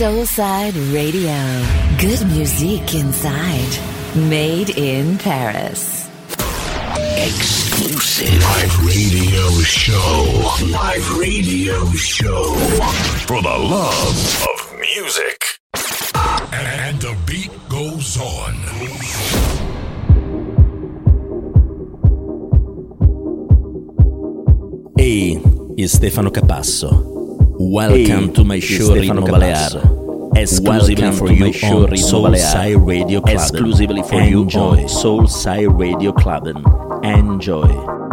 Soulside Radio. Good music inside. Made in Paris. Exclusive live radio show. Live radio show. For the love of music. And the beat goes on. Ehi, hey, Stefano Capasso. Welcome hey, to my show Ritmo Balear. Exclusively for you show on Soul Side Radio Club. Exclusively for Enjoy. you on Soul Side Radio Club. Enjoy.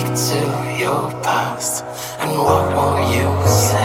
Speak to your past, and what will you say?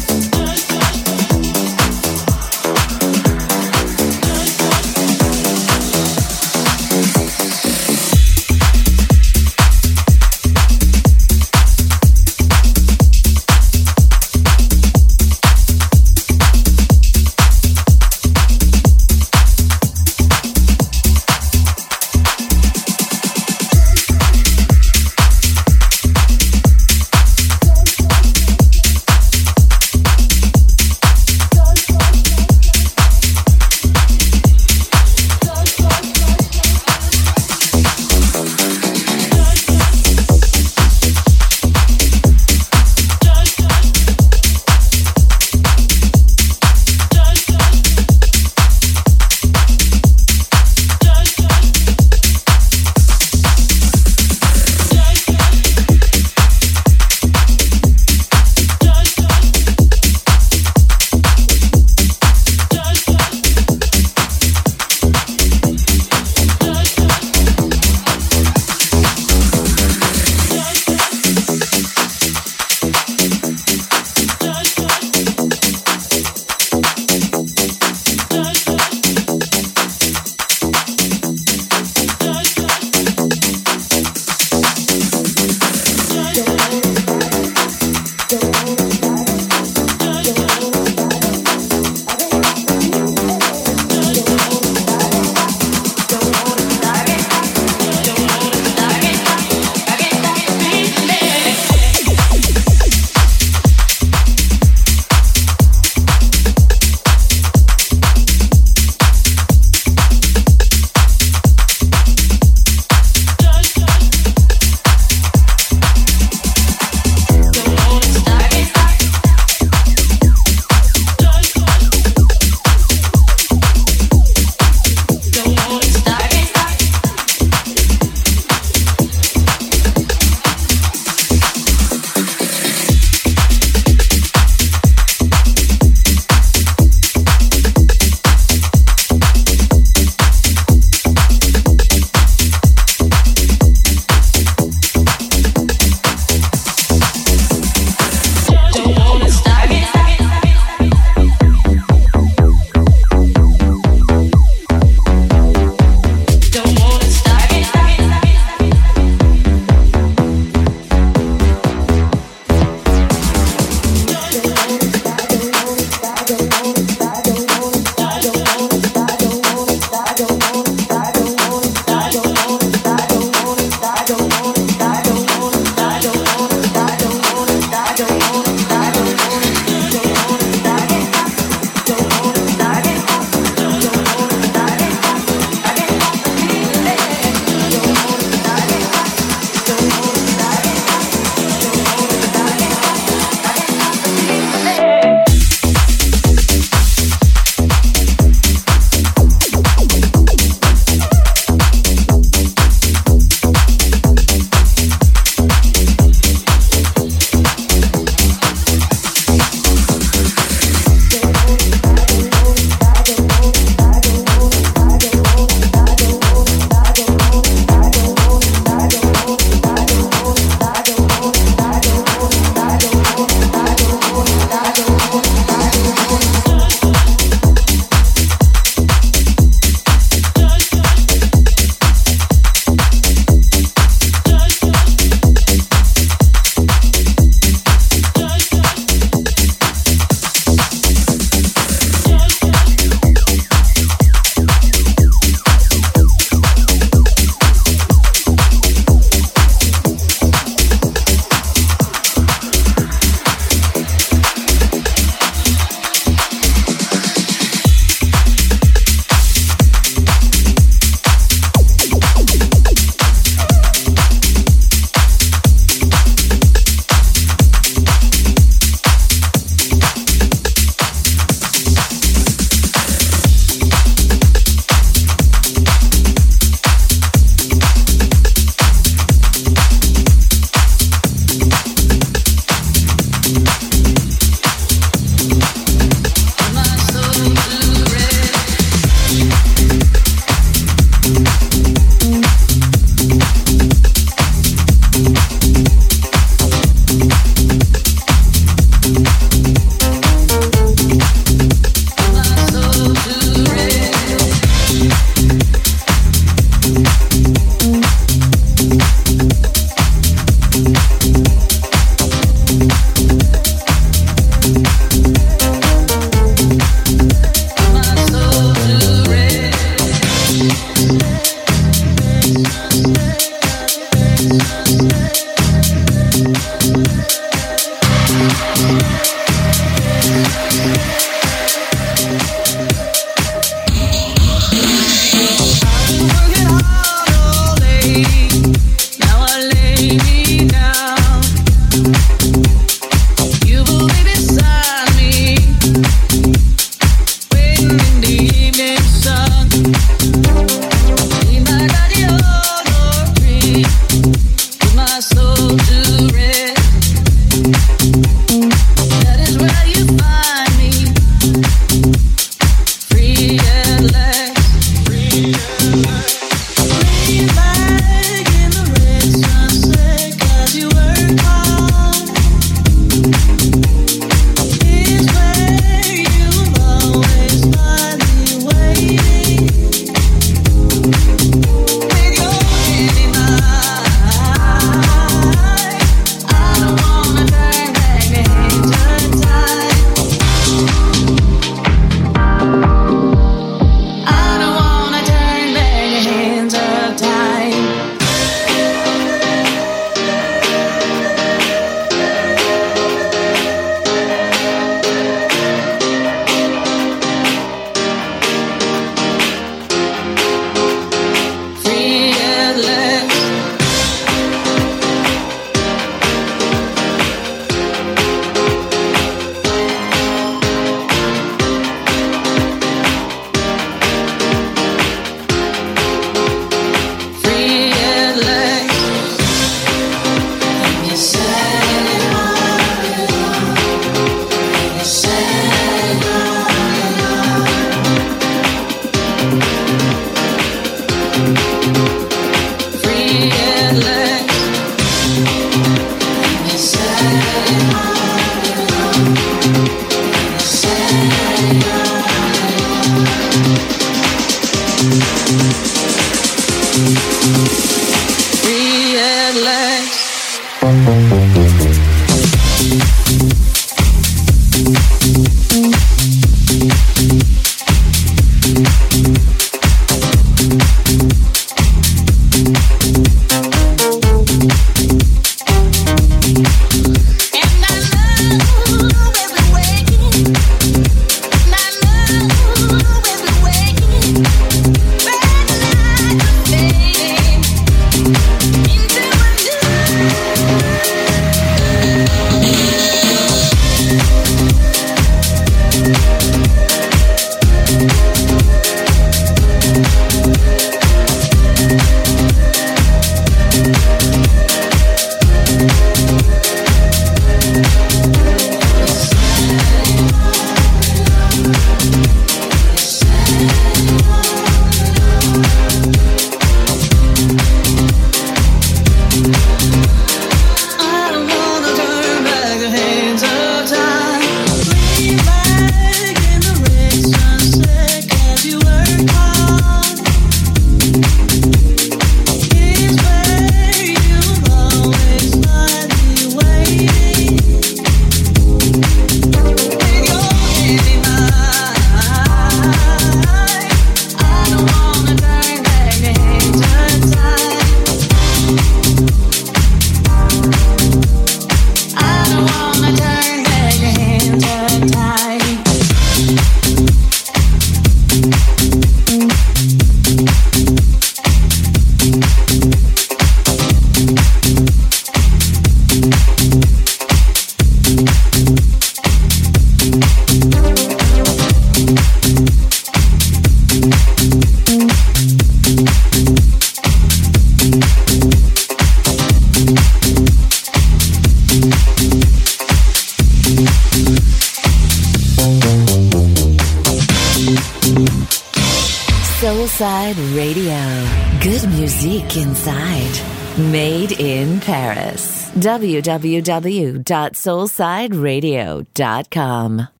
www.soulsideradio.com.